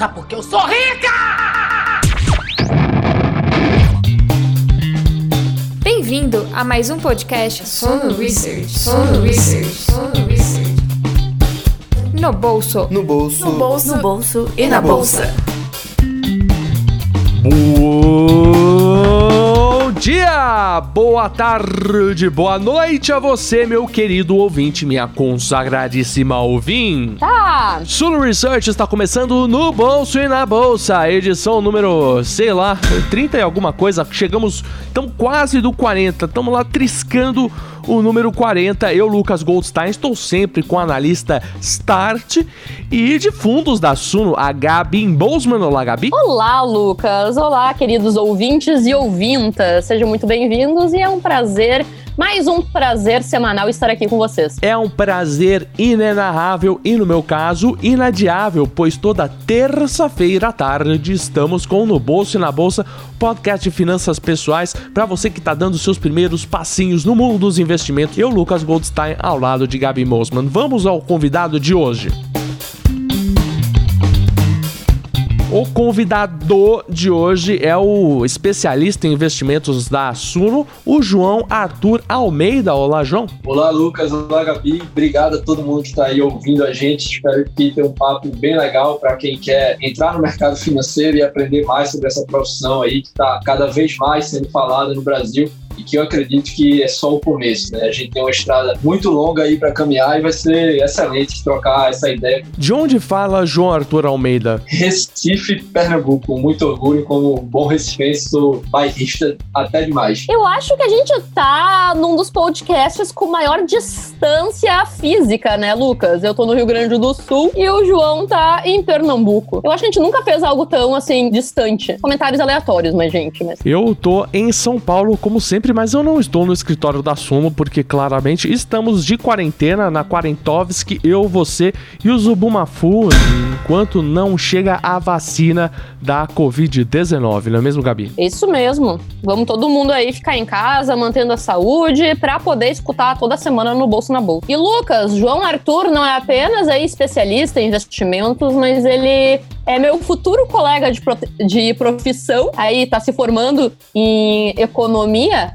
Sabe por que eu sou rica? Bem-vindo a mais um podcast Sono Research. Sono Research. Sono Research. No bolso. No bolso. No bolso. No bolso e na bolsa. Bom dia, boa tarde, boa noite a você, meu querido ouvinte, minha consagradíssima ouvinte. Tá. Suno Research está começando no bolso e na bolsa, edição número, sei lá, 30 e alguma coisa. Chegamos, estamos quase do 40, estamos lá triscando o número 40. Eu, Lucas Goldstein, estou sempre com a analista Start e de fundos da Suno, a Gabi Bosman. Olá, Gabi. Olá, Lucas. Olá, queridos ouvintes e ouvintas. Sejam muito bem-vindos e é um prazer, mais um prazer semanal estar aqui com vocês. É um prazer inenarrável e, no meu caso, inadiável, pois toda terça-feira à tarde estamos com No Bolso e na Bolsa, podcast de finanças pessoais, para você que está dando seus primeiros passinhos no mundo dos investimentos. Eu, Lucas Goldstein, ao lado de Gabi Mosman. Vamos ao convidado de hoje. O convidado de hoje é o especialista em investimentos da Suno, o João Arthur Almeida. Olá, João. Olá, Lucas. Olá, Gabi. Obrigado a todo mundo que está aí ouvindo a gente. Espero que tenha um papo bem legal para quem quer entrar no mercado financeiro e aprender mais sobre essa profissão aí que está cada vez mais sendo falada no Brasil e que eu acredito que é só o começo, né? A gente tem uma estrada muito longa aí para caminhar e vai ser excelente trocar essa ideia. De onde fala João Arthur Almeida? Recife, Pernambuco. Muito orgulho como bom recifense, sou bairrista até demais. Eu acho que a gente tá num dos podcasts com maior distância física, né, Lucas? Eu tô no Rio Grande do Sul e o João tá em Pernambuco. Eu acho que a gente nunca fez algo tão, assim, distante. Comentários aleatórios, mas, gente, mas... Eu tô em São Paulo, como sempre, mas eu não estou no escritório da Sumo, porque claramente estamos de quarentena na Quarentovski, eu, você e o Zubumafu, enquanto não chega a vacina da Covid-19, não é mesmo, Gabi? Isso mesmo. Vamos todo mundo aí ficar em casa, mantendo a saúde, pra poder escutar toda semana no Bolso na Bolsa. E Lucas, João Arthur não é apenas aí especialista em investimentos, mas ele é meu futuro colega de, de profissão. Aí tá se formando em economia.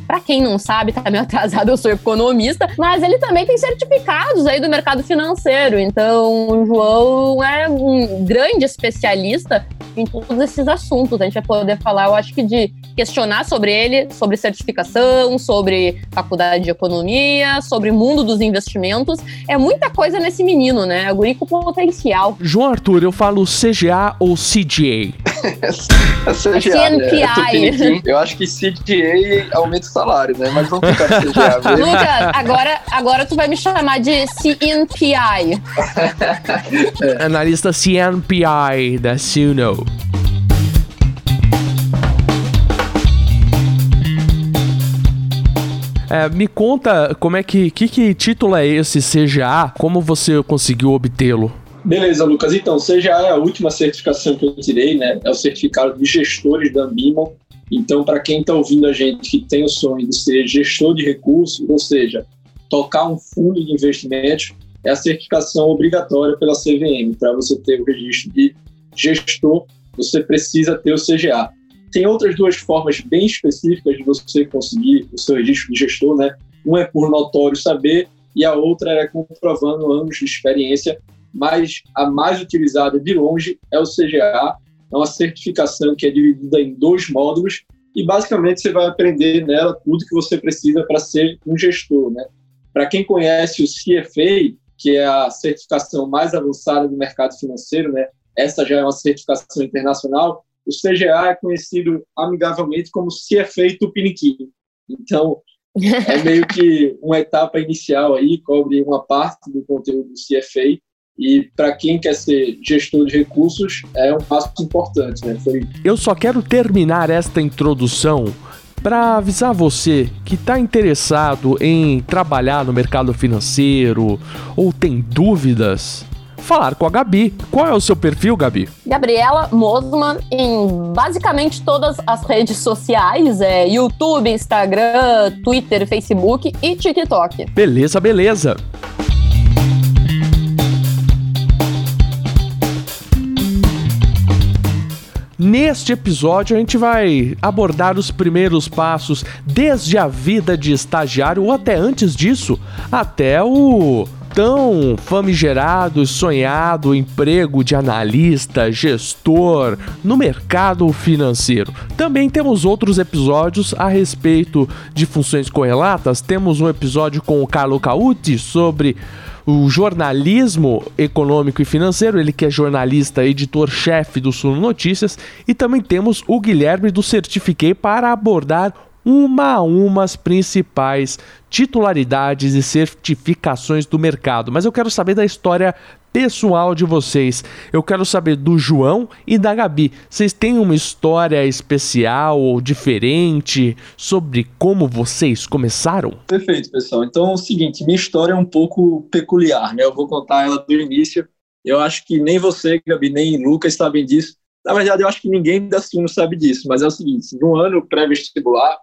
Pra quem não sabe, tá meio atrasado, eu sou economista, mas ele também tem certificados aí do mercado financeiro. Então, o João é um grande especialista em todos esses assuntos. A gente vai poder falar, eu acho que de questionar sobre ele, sobre certificação, sobre faculdade de economia, sobre mundo dos investimentos. É muita coisa nesse menino, né? É guri com potencial. João Arthur, eu falo CGA ou CGA? é CGA, CNPI. Né? Eu acho que CGA aumenta o salário, né? Mas vamos ficar CGA mesmo. Lucas, agora, agora tu vai me chamar de CNPI. é. Analista CNPI da Suno. É, me conta como é que, que, que título é esse CGA? Como você conseguiu obtê-lo? Beleza, Lucas. Então, CGA é a última certificação que eu tirei, né? É o certificado de gestores da Ambimon. Então, para quem está ouvindo a gente que tem o sonho de ser gestor de recursos, ou seja, tocar um fundo de investimentos, é a certificação obrigatória pela CVM. Para você ter o registro de gestor, você precisa ter o CGA. Tem outras duas formas bem específicas de você conseguir o seu registro de gestor, né? Uma é por notório saber e a outra é comprovando anos de experiência, mas a mais utilizada de longe é o CGA, é uma certificação que é dividida em dois módulos e basicamente você vai aprender nela tudo que você precisa para ser um gestor, né? Para quem conhece o CFA, que é a certificação mais avançada do mercado financeiro, né? Essa já é uma certificação internacional o CGA é conhecido amigavelmente como CFA Tupiniquim. Então, é meio que uma etapa inicial aí, cobre uma parte do conteúdo do CFA. E para quem quer ser gestor de recursos, é um passo importante. Né? Foi... Eu só quero terminar esta introdução para avisar você que está interessado em trabalhar no mercado financeiro ou tem dúvidas falar com a Gabi. Qual é o seu perfil, Gabi? Gabriela Mosman em basicamente todas as redes sociais, é YouTube, Instagram, Twitter, Facebook e TikTok. Beleza, beleza. Neste episódio, a gente vai abordar os primeiros passos desde a vida de estagiário ou até antes disso, até o tão famigerado sonhado emprego de analista, gestor no mercado financeiro. Também temos outros episódios a respeito de funções correlatas. Temos um episódio com o Carlo Cauti sobre o jornalismo econômico e financeiro, ele que é jornalista, editor-chefe do Suno Notícias, e também temos o Guilherme do Certifiquei para abordar uma a uma as principais titularidades e certificações do mercado. Mas eu quero saber da história pessoal de vocês. Eu quero saber do João e da Gabi. Vocês têm uma história especial ou diferente sobre como vocês começaram? Perfeito, pessoal. Então é o seguinte, minha história é um pouco peculiar, né? Eu vou contar ela do início. Eu acho que nem você, Gabi, nem Lucas sabem disso. Na verdade, eu acho que ninguém da Suno sabe disso, mas é o seguinte, no ano pré-vestibular,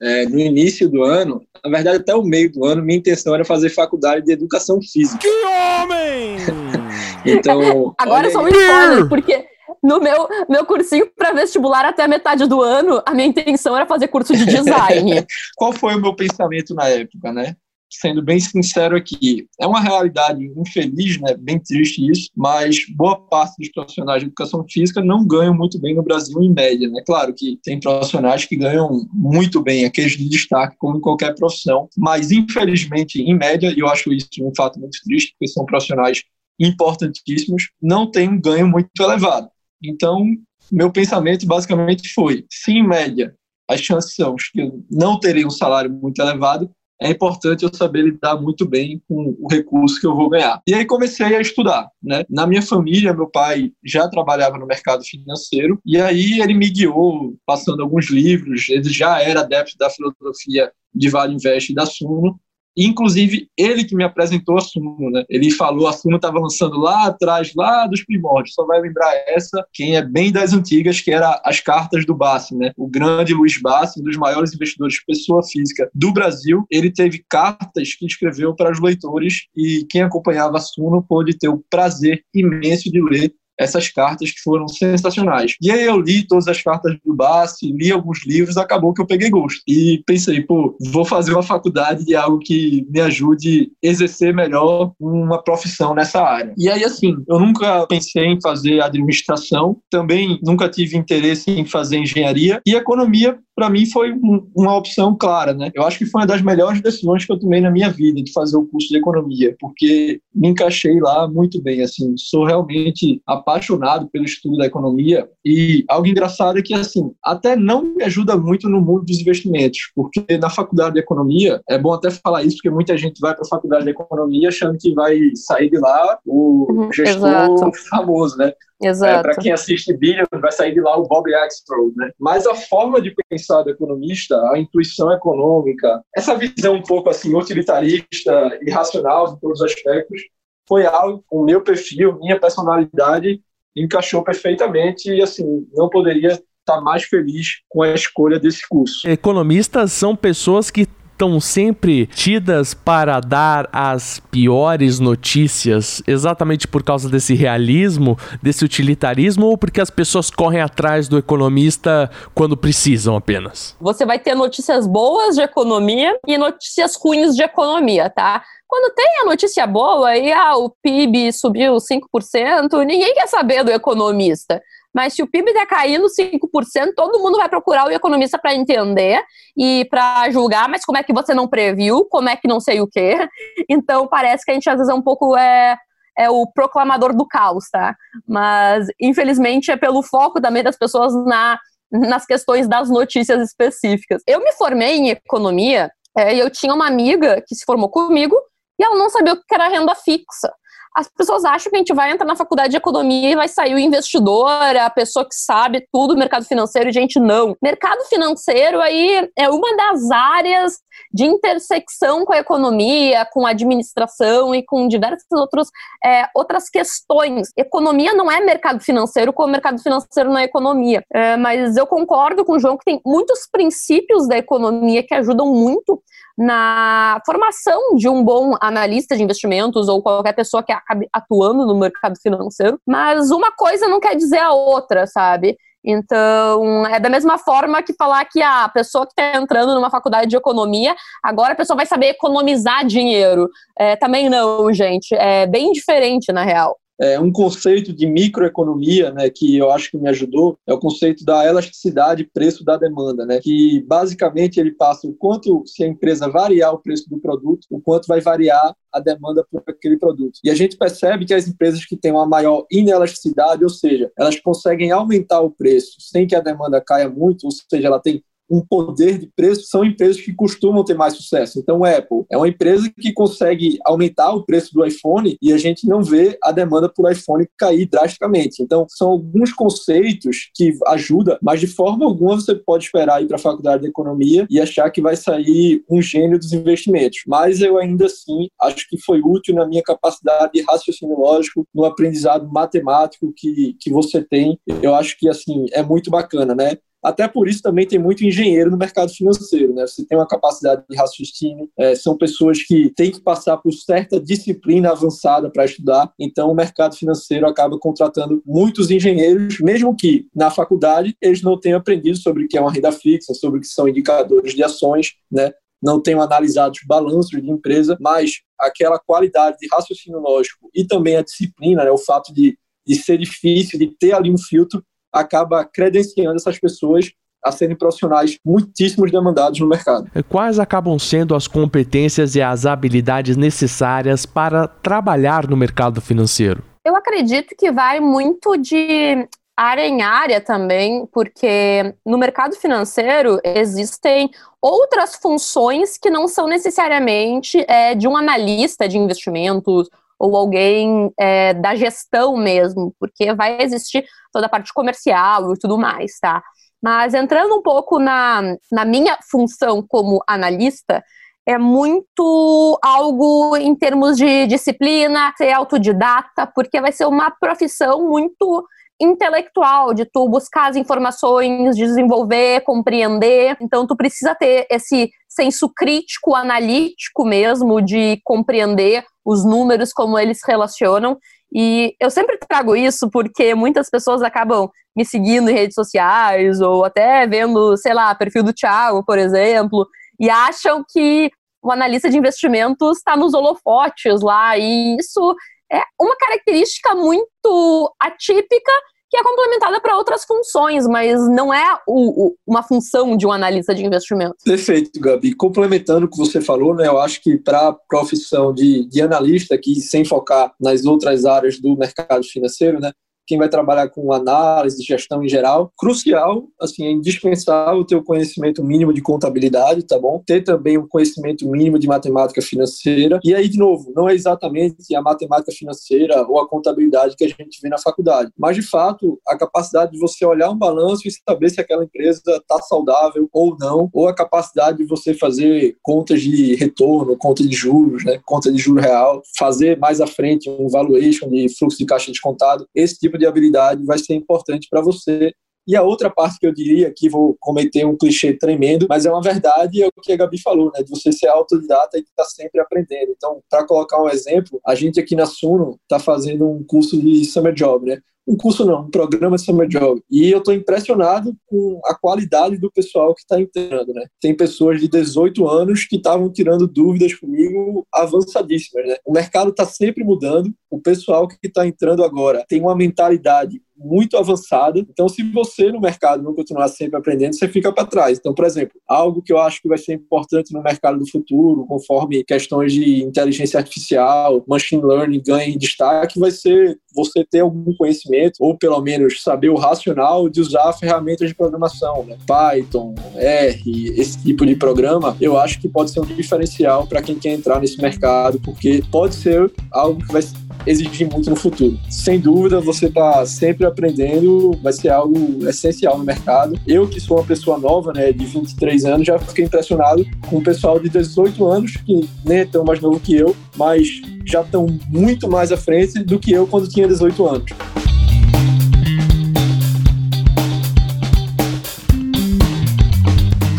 é, no início do ano, na verdade até o meio do ano, minha intenção era fazer faculdade de educação física. Que homem! então. Agora sou um spoiler, porque no meu, meu cursinho para vestibular até a metade do ano, a minha intenção era fazer curso de design. Qual foi o meu pensamento na época, né? Sendo bem sincero aqui, é uma realidade infeliz, né, bem triste isso, mas boa parte dos profissionais de educação física não ganham muito bem no Brasil em média, né? Claro que tem profissionais que ganham muito bem, aqueles de destaque, como em qualquer profissão, mas infelizmente, em média, e eu acho isso um fato muito triste, porque são profissionais importantíssimos, não tem um ganho muito elevado. Então, meu pensamento basicamente foi: se em média as chances são que eu não terei um salário muito elevado, é importante eu saber lidar muito bem com o recurso que eu vou ganhar. E aí comecei a estudar, né? Na minha família, meu pai já trabalhava no mercado financeiro e aí ele me guiou passando alguns livros, ele já era adepto da filosofia de Vale Invest e da Suno, Inclusive, ele que me apresentou a Suno, né? Ele falou, a Suno estava lançando lá atrás, lá dos primórdios. Só vai lembrar essa, quem é bem das antigas, que era as cartas do Bassi, né? O grande Luiz Bassi, um dos maiores investidores pessoa física do Brasil, ele teve cartas que escreveu para os leitores e quem acompanhava a Suno pôde ter o prazer imenso de ler essas cartas que foram sensacionais. E aí eu li todas as cartas do Bassi, li alguns livros, acabou que eu peguei gosto. E pensei, pô, vou fazer uma faculdade de algo que me ajude a exercer melhor uma profissão nessa área. E aí, assim, eu nunca pensei em fazer administração, também nunca tive interesse em fazer engenharia, e economia para mim foi um, uma opção clara, né? Eu acho que foi uma das melhores decisões que eu tomei na minha vida de fazer o curso de economia, porque me encaixei lá muito bem, assim, sou realmente apaixonado pelo estudo da economia e algo engraçado é que assim, até não me ajuda muito no mundo dos investimentos, porque na faculdade de economia, é bom até falar isso porque muita gente vai para a faculdade de economia achando que vai sair de lá o uhum, gestor Exato. famoso, né? Exato. É, para quem assiste Billions, vai sair de lá o Bob Axelrod, né? Mas a forma de pensar do economista, a intuição econômica, essa visão um pouco assim utilitarista e racional de todos os aspectos, foi algo com meu perfil, minha personalidade encaixou perfeitamente e assim não poderia estar mais feliz com a escolha desse curso. Economistas são pessoas que estão sempre tidas para dar as piores notícias, exatamente por causa desse realismo, desse utilitarismo, ou porque as pessoas correm atrás do economista quando precisam apenas? Você vai ter notícias boas de economia e notícias ruins de economia, tá? Quando tem a notícia boa e ah, o PIB subiu 5%, ninguém quer saber do economista. Mas se o PIB está caindo 5%, todo mundo vai procurar o economista para entender e para julgar, mas como é que você não previu? Como é que não sei o quê? Então parece que a gente às vezes é um pouco é, é o proclamador do caos, tá? Mas infelizmente é pelo foco também das pessoas na, nas questões das notícias específicas. Eu me formei em economia é, e eu tinha uma amiga que se formou comigo e ela não sabia o que era renda fixa as pessoas acham que a gente vai entrar na faculdade de economia e vai sair o investidor, a pessoa que sabe tudo do mercado financeiro, e gente, não. Mercado financeiro aí é uma das áreas de intersecção com a economia, com a administração e com diversas outros, é, outras questões. Economia não é mercado financeiro, como mercado financeiro não é economia. É, mas eu concordo com o João que tem muitos princípios da economia que ajudam muito na formação de um bom analista de investimentos ou qualquer pessoa que acabe atuando no mercado financeiro, mas uma coisa não quer dizer a outra, sabe? Então, é da mesma forma que falar que a pessoa que está entrando numa faculdade de economia, agora a pessoa vai saber economizar dinheiro. É, também não, gente. É bem diferente, na real é, um conceito de microeconomia, né, que eu acho que me ajudou, é o conceito da elasticidade preço da demanda, né, que basicamente ele passa o quanto, se a empresa variar o preço do produto, o quanto vai variar a demanda por aquele produto. E a gente percebe que as empresas que têm uma maior inelasticidade, ou seja, elas conseguem aumentar o preço sem que a demanda caia muito, ou seja, ela tem um poder de preço, são empresas que costumam ter mais sucesso. Então, Apple é uma empresa que consegue aumentar o preço do iPhone e a gente não vê a demanda por iPhone cair drasticamente. Então, são alguns conceitos que ajudam, mas de forma alguma você pode esperar ir para a faculdade de economia e achar que vai sair um gênio dos investimentos. Mas eu ainda assim acho que foi útil na minha capacidade de raciocínio lógico, no aprendizado matemático que, que você tem. Eu acho que assim é muito bacana, né? Até por isso também tem muito engenheiro no mercado financeiro, né? Você tem uma capacidade de raciocínio, é, são pessoas que têm que passar por certa disciplina avançada para estudar, então o mercado financeiro acaba contratando muitos engenheiros, mesmo que na faculdade eles não tenham aprendido sobre o que é uma renda fixa, sobre o que são indicadores de ações, né? Não tenham analisado os balanços de empresa, mas aquela qualidade de raciocínio lógico e também a disciplina, né? o fato de, de ser difícil, de ter ali um filtro, acaba credenciando essas pessoas a serem profissionais muitíssimos demandados no mercado. Quais acabam sendo as competências e as habilidades necessárias para trabalhar no mercado financeiro? Eu acredito que vai muito de área em área também, porque no mercado financeiro existem outras funções que não são necessariamente é, de um analista de investimentos ou alguém é, da gestão mesmo, porque vai existir toda a parte comercial e tudo mais, tá? Mas entrando um pouco na, na minha função como analista, é muito algo em termos de disciplina, ser autodidata, porque vai ser uma profissão muito intelectual, de tu buscar as informações, desenvolver, compreender. Então, tu precisa ter esse senso crítico, analítico mesmo, de compreender os números, como eles se relacionam. E eu sempre trago isso porque muitas pessoas acabam me seguindo em redes sociais ou até vendo, sei lá, perfil do Thiago, por exemplo, e acham que o analista de investimentos está nos holofotes lá. E isso é uma característica muito atípica que é complementada para outras funções, mas não é o, o, uma função de um analista de investimento. Perfeito, Gabi. Complementando o que você falou, né, eu acho que para a profissão de, de analista, aqui, sem focar nas outras áreas do mercado financeiro, né, quem vai trabalhar com análise, gestão em geral. Crucial, assim, é indispensável ter o conhecimento mínimo de contabilidade, tá bom? Ter também um conhecimento mínimo de matemática financeira. E aí, de novo, não é exatamente a matemática financeira ou a contabilidade que a gente vê na faculdade, mas de fato, a capacidade de você olhar um balanço e saber se aquela empresa está saudável ou não, ou a capacidade de você fazer contas de retorno, conta de juros, né, conta de juro real, fazer mais à frente um valuation de fluxo de caixa descontado. Esse tipo de habilidade vai ser importante para você. E a outra parte que eu diria, aqui vou cometer um clichê tremendo, mas é uma verdade, é o que a Gabi falou, né? De você ser autodidata e estar tá sempre aprendendo. Então, para colocar um exemplo, a gente aqui na Suno está fazendo um curso de Summer Job, né? Um curso não, um programa Summer Job. E eu estou impressionado com a qualidade do pessoal que está entrando, né? Tem pessoas de 18 anos que estavam tirando dúvidas comigo avançadíssimas, né? O mercado está sempre mudando, o pessoal que está entrando agora tem uma mentalidade muito avançada. Então, se você no mercado não continuar sempre aprendendo, você fica para trás. Então, por exemplo, algo que eu acho que vai ser importante no mercado do futuro, conforme questões de inteligência artificial, machine learning ganhem destaque, vai ser você ter algum conhecimento, ou pelo menos saber o racional de usar ferramentas de programação, né? Python, R, esse tipo de programa, eu acho que pode ser um diferencial para quem quer entrar nesse mercado, porque pode ser algo que vai exigir muito no futuro. Sem dúvida, você está sempre aprendendo, vai ser algo essencial no mercado. Eu, que sou uma pessoa nova, né, de 23 anos, já fiquei impressionado com o pessoal de 18 anos, que nem é tão mais novo que eu, mas já estão muito mais à frente do que eu quando tinha 18 anos.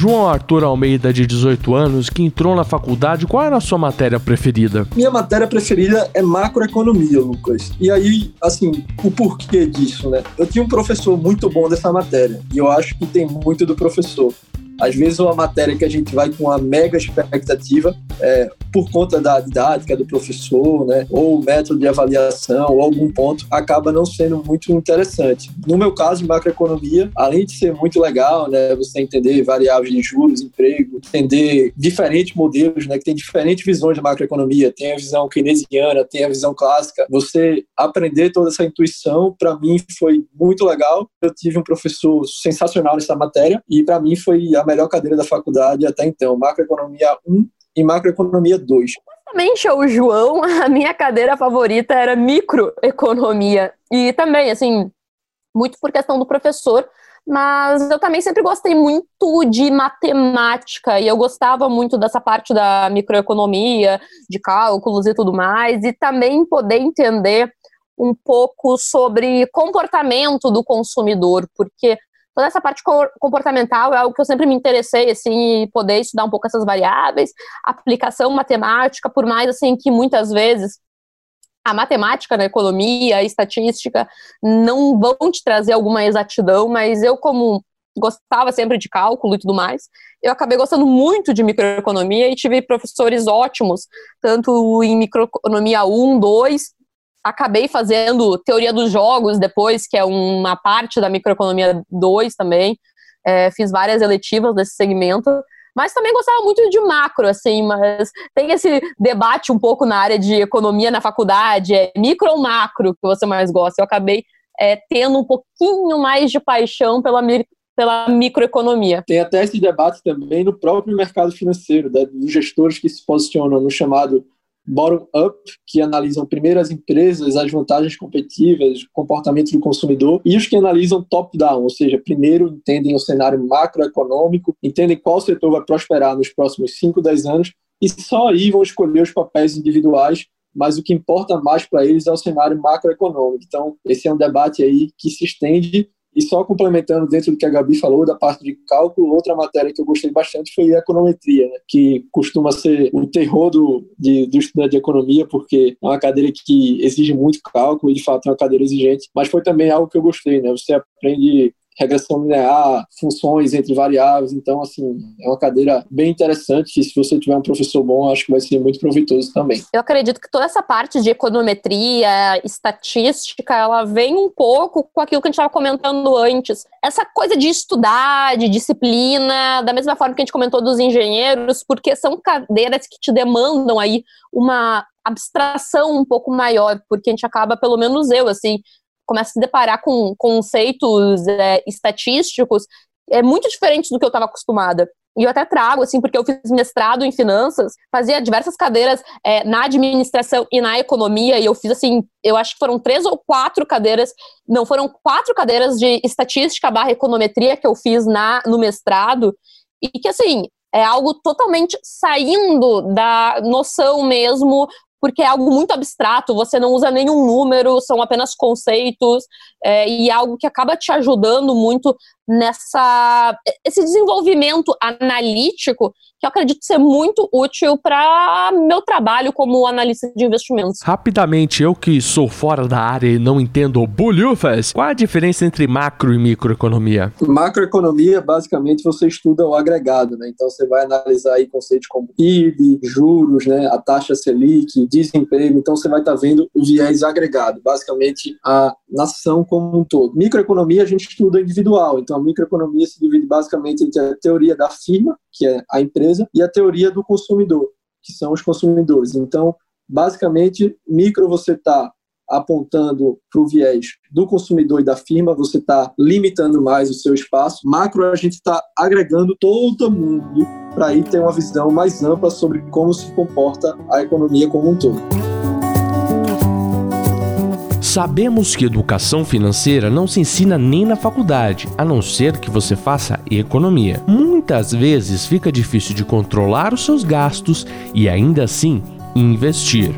João Arthur Almeida, de 18 anos, que entrou na faculdade, qual era a sua matéria preferida? Minha matéria preferida é macroeconomia, Lucas. E aí, assim, o porquê disso, né? Eu tinha um professor muito bom dessa matéria, e eu acho que tem muito do professor. Às vezes, uma matéria que a gente vai com uma mega expectativa, é, por conta da didática do professor, né, ou método de avaliação, ou algum ponto, acaba não sendo muito interessante. No meu caso, macroeconomia, além de ser muito legal, né, você entender variáveis de juros, emprego, entender diferentes modelos, né, que tem diferentes visões de macroeconomia, tem a visão keynesiana, tem a visão clássica. Você aprender toda essa intuição, para mim, foi muito legal. Eu tive um professor sensacional nessa matéria e para mim foi a melhor cadeira da faculdade até então, macroeconomia 1 e macroeconomia 2. Exatamente, o João, a minha cadeira favorita era microeconomia. E também, assim, muito por questão do professor, mas eu também sempre gostei muito de matemática e eu gostava muito dessa parte da microeconomia, de cálculos e tudo mais, e também poder entender um pouco sobre comportamento do consumidor, porque toda essa parte comportamental é algo que eu sempre me interessei, assim, poder estudar um pouco essas variáveis, aplicação matemática, por mais, assim, que muitas vezes a matemática na economia, a estatística, não vão te trazer alguma exatidão, mas eu, como gostava sempre de cálculo e tudo mais, eu acabei gostando muito de microeconomia e tive professores ótimos, tanto em microeconomia 1, 2, acabei fazendo teoria dos jogos depois, que é uma parte da microeconomia 2 também. É, fiz várias eletivas desse segmento, mas também gostava muito de macro, assim, mas tem esse debate um pouco na área de economia na faculdade, é micro ou macro que você mais gosta. Eu acabei é, tendo um pouquinho mais de paixão pela, pela microeconomia. Tem até esse debate também no próprio mercado financeiro, né, dos gestores que se posicionam no chamado bottom-up, que analisam primeiro as empresas, as vantagens competitivas, o comportamento do consumidor, e os que analisam top-down, ou seja, primeiro entendem o cenário macroeconômico, entendem qual setor vai prosperar nos próximos 5, 10 anos, e só aí vão escolher os papéis individuais mas o que importa mais para eles é o cenário macroeconômico. Então, esse é um debate aí que se estende e só complementando dentro do que a Gabi falou, da parte de cálculo, outra matéria que eu gostei bastante foi a econometria, né? que costuma ser o terror do, de, do estudante de economia, porque é uma cadeira que exige muito cálculo e, de fato, é uma cadeira exigente. Mas foi também algo que eu gostei, né? Você aprende regressão linear, funções entre variáveis. Então, assim, é uma cadeira bem interessante que se você tiver um professor bom, acho que vai ser muito proveitoso também. Eu acredito que toda essa parte de econometria, estatística, ela vem um pouco com aquilo que a gente estava comentando antes. Essa coisa de estudar, de disciplina, da mesma forma que a gente comentou dos engenheiros, porque são cadeiras que te demandam aí uma abstração um pouco maior, porque a gente acaba, pelo menos eu, assim, começa a se deparar com conceitos é, estatísticos é muito diferentes do que eu estava acostumada. E eu até trago, assim, porque eu fiz mestrado em finanças, fazia diversas cadeiras é, na administração e na economia, e eu fiz, assim, eu acho que foram três ou quatro cadeiras, não, foram quatro cadeiras de estatística barra econometria que eu fiz na, no mestrado, e que, assim, é algo totalmente saindo da noção mesmo porque é algo muito abstrato, você não usa nenhum número, são apenas conceitos, é, e é algo que acaba te ajudando muito nessa esse desenvolvimento analítico que eu acredito ser muito útil para meu trabalho como analista de investimentos. Rapidamente, eu que sou fora da área e não entendo bolhufas, qual a diferença entre macro e microeconomia? Macroeconomia, basicamente, você estuda o agregado, né? Então você vai analisar aí conceitos como PIB, juros, né? A taxa Selic, desemprego. Então você vai estar tá vendo o viés agregado, basicamente a nação como um todo. Microeconomia a gente estuda individual, então a microeconomia se divide basicamente entre a teoria da firma, que é a empresa, e a teoria do consumidor, que são os consumidores. Então, basicamente, micro você está apontando para o viés do consumidor e da firma, você está limitando mais o seu espaço. Macro, a gente está agregando todo mundo para aí ter uma visão mais ampla sobre como se comporta a economia como um todo. Sabemos que educação financeira não se ensina nem na faculdade, a não ser que você faça economia. Muitas vezes fica difícil de controlar os seus gastos e ainda assim investir.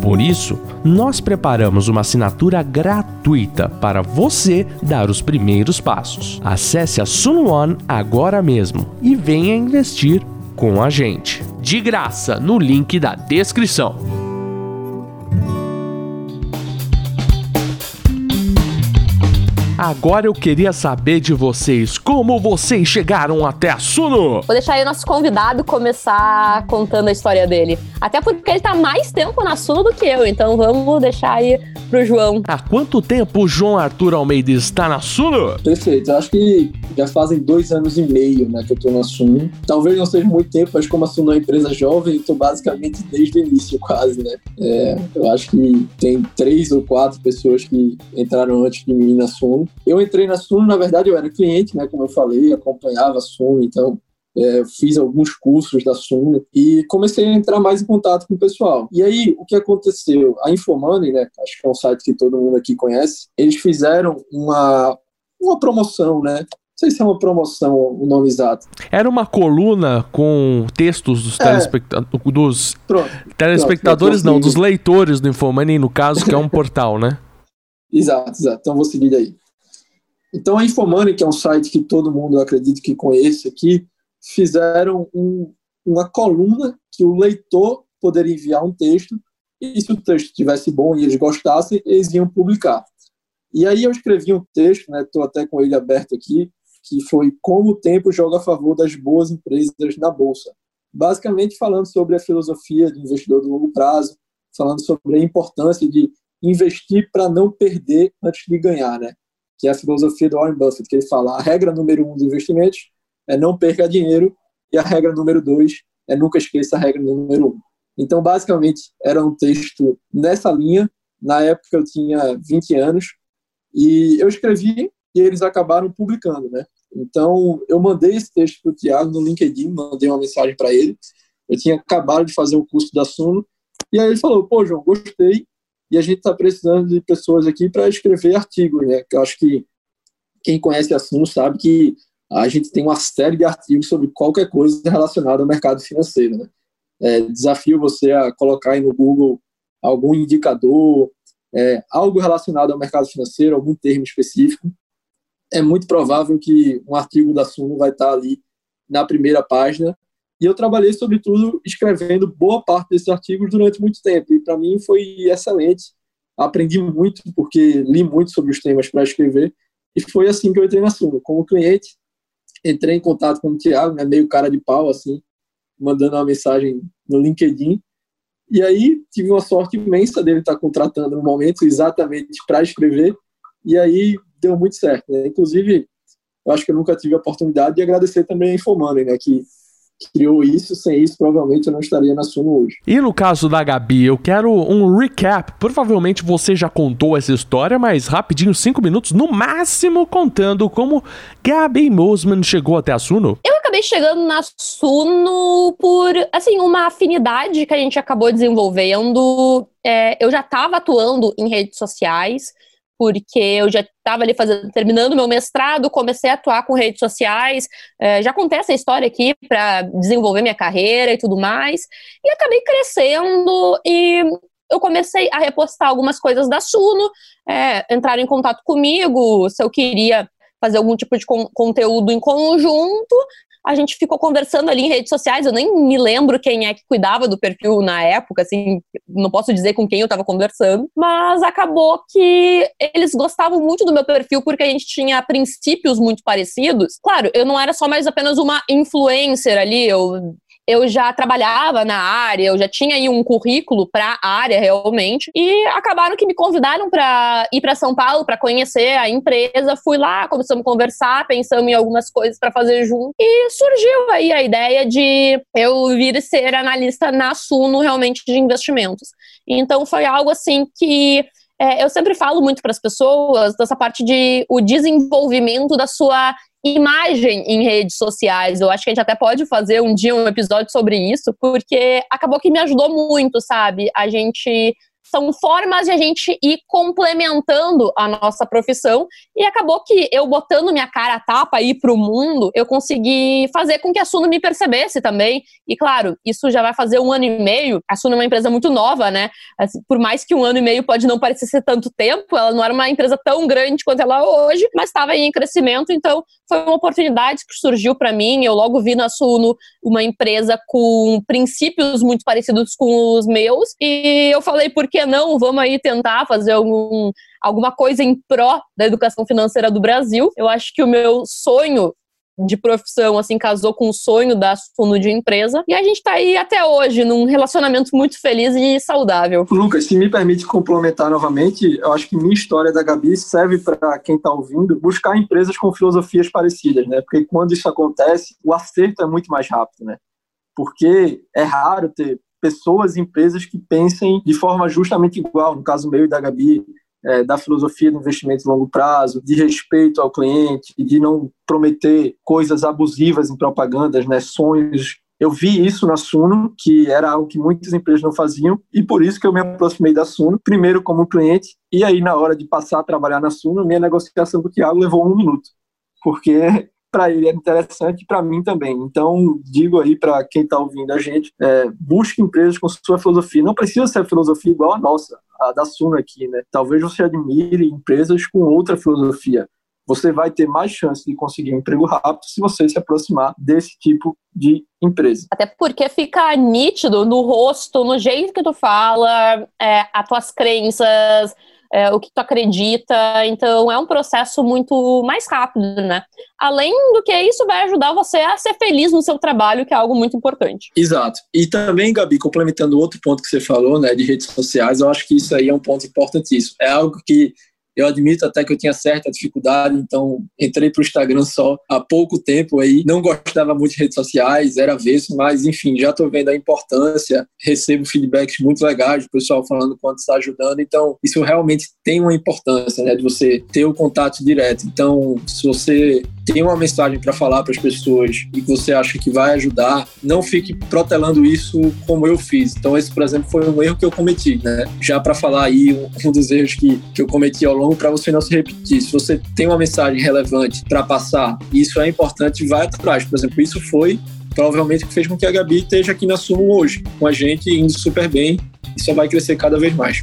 Por isso, nós preparamos uma assinatura gratuita para você dar os primeiros passos. Acesse a Sun One agora mesmo e venha investir com a gente. De graça no link da descrição. Agora eu queria saber de vocês, como vocês chegaram até a Suno? Vou deixar aí o nosso convidado começar contando a história dele. Até porque ele tá mais tempo na Suno do que eu, então vamos deixar aí pro João. Há quanto tempo o João Arthur Almeida está na Suno? Perfeito, eu acho que já fazem dois anos e meio né, que eu tô na Suno. Talvez não seja muito tempo, mas como a Suno é uma empresa jovem, eu tô basicamente desde o início quase, né? É, eu acho que tem três ou quatro pessoas que entraram antes de mim na Suno. Eu entrei na Suno, na verdade, eu era cliente, né? Como eu falei, acompanhava a Suno, então é, fiz alguns cursos da Suno e comecei a entrar mais em contato com o pessoal. E aí, o que aconteceu? A Infomoney, né? Acho que é um site que todo mundo aqui conhece. Eles fizeram uma, uma promoção, né? Não sei se é uma promoção o nome exato. Era uma coluna com textos dos, é. telespecta dos pronto, telespectadores, pronto, não, dos leitores do Infomoney, no caso, que é um portal, né? Exato, exato. Então vou seguir daí. Então, a Infomoney, que é um site que todo mundo acredita que conhece aqui, fizeram um, uma coluna que o leitor poderia enviar um texto e se o texto estivesse bom e eles gostassem, eles iam publicar. E aí eu escrevi um texto, estou né, até com ele aberto aqui, que foi Como o Tempo Joga a Favor das Boas Empresas na Bolsa. Basicamente falando sobre a filosofia do investidor de longo prazo, falando sobre a importância de investir para não perder antes de ganhar, né? que é a filosofia do Warren Buffett, que ele fala a regra número um dos investimentos é não perca dinheiro e a regra número dois é nunca esqueça a regra número um. Então, basicamente, era um texto nessa linha. Na época eu tinha 20 anos e eu escrevi e eles acabaram publicando, né? Então, eu mandei esse texto para o Tiago no LinkedIn, mandei uma mensagem para ele. Eu tinha acabado de fazer o curso da Suno e aí ele falou: "Pô, João, gostei e a gente está precisando de pessoas aqui para escrever artigos, né? Que eu acho que quem conhece assunto sabe que a gente tem uma série de artigos sobre qualquer coisa relacionada ao mercado financeiro, né? É, desafio você a colocar aí no Google algum indicador, é, algo relacionado ao mercado financeiro, algum termo específico. É muito provável que um artigo da Suno vai estar ali na primeira página e eu trabalhei, sobretudo, escrevendo boa parte desses artigos durante muito tempo. E para mim foi excelente. Aprendi muito, porque li muito sobre os temas para escrever. E foi assim que eu entrei na Suno. Como cliente, entrei em contato com o Thiago, né, meio cara de pau, assim, mandando uma mensagem no LinkedIn. E aí tive uma sorte imensa dele estar contratando no momento exatamente para escrever. E aí deu muito certo. Né? Inclusive, eu acho que eu nunca tive a oportunidade de agradecer também a Infomoney, né, que criou isso. Sem isso, provavelmente eu não estaria na Suno hoje. E no caso da Gabi, eu quero um recap. Provavelmente você já contou essa história, mas rapidinho, cinco minutos no máximo, contando como Gabi Mosman chegou até a Suno. Eu acabei chegando na Suno por, assim, uma afinidade que a gente acabou desenvolvendo. É, eu já estava atuando em redes sociais porque eu já estava ali fazendo, terminando meu mestrado, comecei a atuar com redes sociais, é, já contei essa história aqui para desenvolver minha carreira e tudo mais, e acabei crescendo e eu comecei a repostar algumas coisas da Suno, é, entrar em contato comigo se eu queria fazer algum tipo de con conteúdo em conjunto, a gente ficou conversando ali em redes sociais, eu nem me lembro quem é que cuidava do perfil na época, assim, não posso dizer com quem eu estava conversando, mas acabou que eles gostavam muito do meu perfil porque a gente tinha princípios muito parecidos. Claro, eu não era só mais apenas uma influencer ali, eu eu já trabalhava na área, eu já tinha aí um currículo para a área realmente, e acabaram que me convidaram para ir para São Paulo para conhecer a empresa. Fui lá, começamos a conversar, pensamos em algumas coisas para fazer junto, e surgiu aí a ideia de eu vir ser analista na Suno realmente de investimentos. Então foi algo assim que é, eu sempre falo muito para as pessoas dessa parte de o desenvolvimento da sua imagem em redes sociais. Eu acho que a gente até pode fazer um dia um episódio sobre isso, porque acabou que me ajudou muito, sabe? A gente são formas de a gente ir complementando a nossa profissão e acabou que eu botando minha cara a tapa aí pro mundo, eu consegui fazer com que a Suno me percebesse também. E claro, isso já vai fazer um ano e meio. A Suno é uma empresa muito nova, né? Assim, por mais que um ano e meio pode não parecer ser tanto tempo, ela não era uma empresa tão grande quanto ela é hoje, mas estava em crescimento, então foi uma oportunidade que surgiu para mim. Eu logo vi na Suno uma empresa com princípios muito parecidos com os meus e eu falei, por não? Vamos aí tentar fazer algum, alguma coisa em pró da educação financeira do Brasil. Eu acho que o meu sonho de profissão, assim, casou com o sonho da Suno de empresa. E a gente tá aí até hoje, num relacionamento muito feliz e saudável. Lucas, se me permite complementar novamente, eu acho que minha história da Gabi serve para quem tá ouvindo buscar empresas com filosofias parecidas, né? Porque quando isso acontece, o acerto é muito mais rápido, né? Porque é raro ter pessoas e empresas que pensem de forma justamente igual, no caso meu e da Gabi, é, da filosofia do investimento de longo prazo, de respeito ao cliente, de não prometer coisas abusivas em propagandas, né, sonhos. Eu vi isso na Suno, que era algo que muitas empresas não faziam, e por isso que eu me aproximei da Suno, primeiro como cliente, e aí na hora de passar a trabalhar na Suno, minha negociação com o Thiago levou um minuto, porque para ele é interessante e para mim também. Então, digo aí para quem está ouvindo a gente, é, busque empresas com sua filosofia. Não precisa ser filosofia igual a nossa, a da Suno aqui, né? Talvez você admire empresas com outra filosofia. Você vai ter mais chance de conseguir um emprego rápido se você se aproximar desse tipo de empresa. Até porque fica nítido no rosto, no jeito que tu fala, é, as tuas crenças, é, o que tu acredita. Então é um processo muito mais rápido, né? Além do que isso, vai ajudar você a ser feliz no seu trabalho, que é algo muito importante. Exato. E também, Gabi, complementando outro ponto que você falou, né, de redes sociais, eu acho que isso aí é um ponto importantíssimo. É algo que eu admito até que eu tinha certa dificuldade, então entrei para o Instagram só há pouco tempo aí. Não gostava muito de redes sociais, era avesso, mas enfim, já estou vendo a importância. Recebo feedbacks muito legais do pessoal falando quanto está ajudando. Então, isso realmente tem uma importância, né, de você ter o contato direto. Então, se você tem uma mensagem para falar para as pessoas e que você acha que vai ajudar, não fique protelando isso como eu fiz. Então, esse, por exemplo, foi um erro que eu cometi, né? Já para falar aí um, um dos erros que, que eu cometi ao longo para você não se repetir. Se você tem uma mensagem relevante para passar, isso é importante, vai atrás. Por exemplo, isso foi provavelmente que fez com que a Gabi esteja aqui na Sumo hoje, com a gente indo super bem e só vai crescer cada vez mais.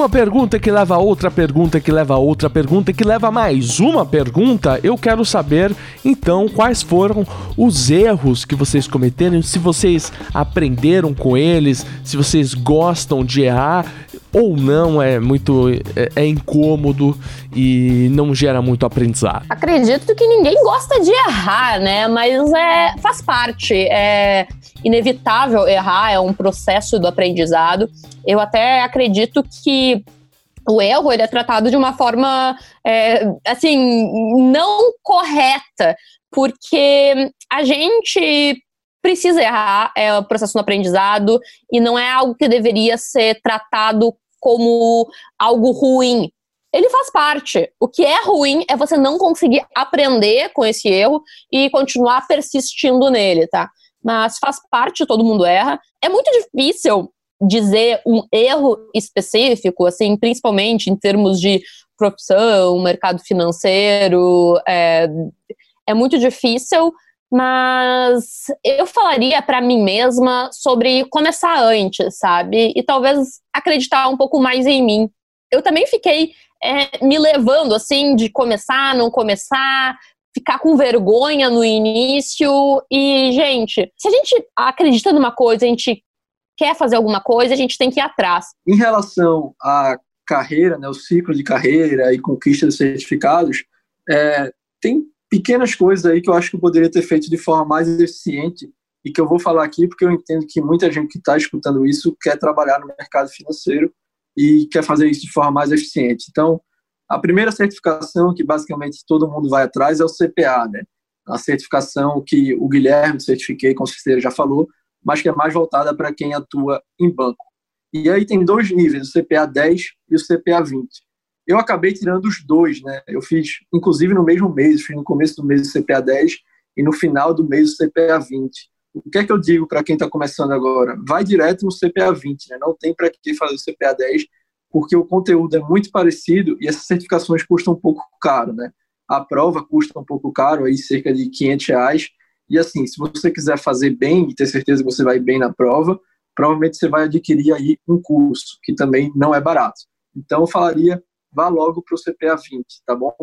Uma pergunta que leva a outra pergunta, que leva a outra pergunta, que leva a mais uma pergunta. Eu quero saber, então, quais foram os erros que vocês cometeram, se vocês aprenderam com eles, se vocês gostam de errar ou não é muito é, é, incômodo e não gera muito aprendizado? Acredito que ninguém gosta de errar, né? Mas é faz parte, é inevitável errar, é um processo do aprendizado. Eu até acredito que o erro ele é tratado de uma forma é, assim não correta, porque a gente precisa errar, é o processo no aprendizado, e não é algo que deveria ser tratado como algo ruim. Ele faz parte. O que é ruim é você não conseguir aprender com esse erro e continuar persistindo nele, tá? Mas faz parte, todo mundo erra. É muito difícil dizer um erro específico, assim, principalmente em termos de profissão, mercado financeiro, é, é muito difícil, mas eu falaria para mim mesma sobre começar antes, sabe? E talvez acreditar um pouco mais em mim. Eu também fiquei é, me levando assim de começar, não começar, ficar com vergonha no início. E, gente, se a gente acredita numa coisa, a gente quer fazer alguma coisa, a gente tem que ir atrás. Em relação à carreira, né, o ciclo de carreira e conquista de certificados, é, tem pequenas coisas aí que eu acho que eu poderia ter feito de forma mais eficiente e que eu vou falar aqui porque eu entendo que muita gente que está escutando isso quer trabalhar no mercado financeiro e quer fazer isso de forma mais eficiente. Então, a primeira certificação que basicamente todo mundo vai atrás é o CPA, né? A certificação que o Guilherme certifiquei, com certeza já falou, mas que é mais voltada para quem atua em banco. E aí tem dois níveis, o CPA 10 e o CPA 20. Eu acabei tirando os dois, né? Eu fiz, inclusive no mesmo mês, fiz no começo do mês o CPA 10 e no final do mês o CPA 20. O que é que eu digo para quem está começando agora? Vai direto no CPA 20, né? não tem para que fazer o CPA 10, porque o conteúdo é muito parecido e essas certificações custam um pouco caro. Né? A prova custa um pouco caro, aí cerca de 500 reais. E assim, se você quiser fazer bem e ter certeza que você vai bem na prova, provavelmente você vai adquirir aí um curso, que também não é barato. Então eu falaria, vá logo para o CPA 20, tá bom?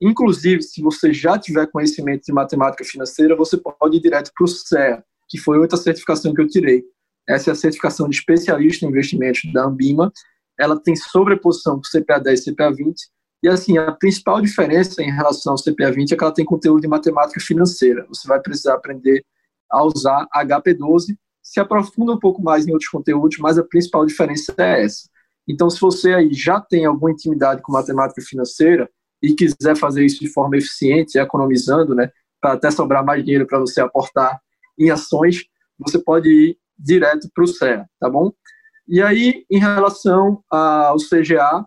Inclusive, se você já tiver conhecimento de matemática financeira, você pode ir direto para o CEA, que foi outra certificação que eu tirei. Essa é a certificação de especialista em investimentos da Ambima. Ela tem sobreposição com o CPA 10 e CPA 20. E assim, a principal diferença em relação ao CPA 20 é que ela tem conteúdo de matemática financeira. Você vai precisar aprender a usar HP12, se aprofunda um pouco mais em outros conteúdos, mas a principal diferença é essa. Então, se você aí já tem alguma intimidade com matemática financeira, e quiser fazer isso de forma eficiente, economizando, né, para até sobrar mais dinheiro para você aportar em ações, você pode ir direto para o CEA, tá bom? E aí, em relação ao CGA,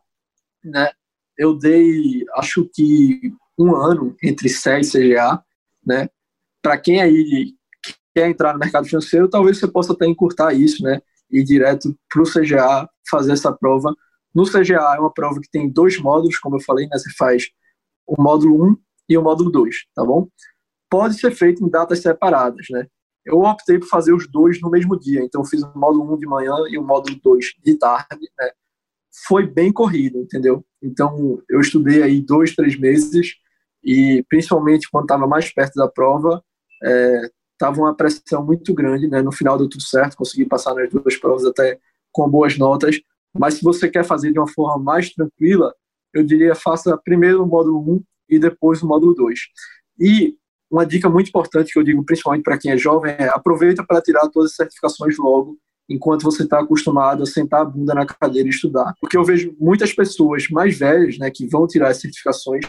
né, eu dei, acho que um ano entre CEA e CGA, né? Para quem aí quer entrar no mercado financeiro, talvez você possa até encurtar isso, né? Ir direto para o CGA, fazer essa prova no CGA é uma prova que tem dois módulos, como eu falei, né? Você faz o módulo 1 e o módulo 2, tá bom? Pode ser feito em datas separadas, né? Eu optei por fazer os dois no mesmo dia, então eu fiz o módulo 1 de manhã e o módulo 2 de tarde, né? Foi bem corrido, entendeu? Então eu estudei aí dois, três meses e principalmente quando estava mais perto da prova, estava uma pressão muito grande, né? No final deu tudo certo, consegui passar nas duas provas até com boas notas, mas se você quer fazer de uma forma mais tranquila, eu diria faça primeiro o módulo 1 e depois o módulo 2. E uma dica muito importante que eu digo principalmente para quem é jovem é aproveita para tirar todas as certificações logo, enquanto você está acostumado a sentar a bunda na cadeira e estudar. Porque eu vejo muitas pessoas mais velhas né, que vão tirar as certificações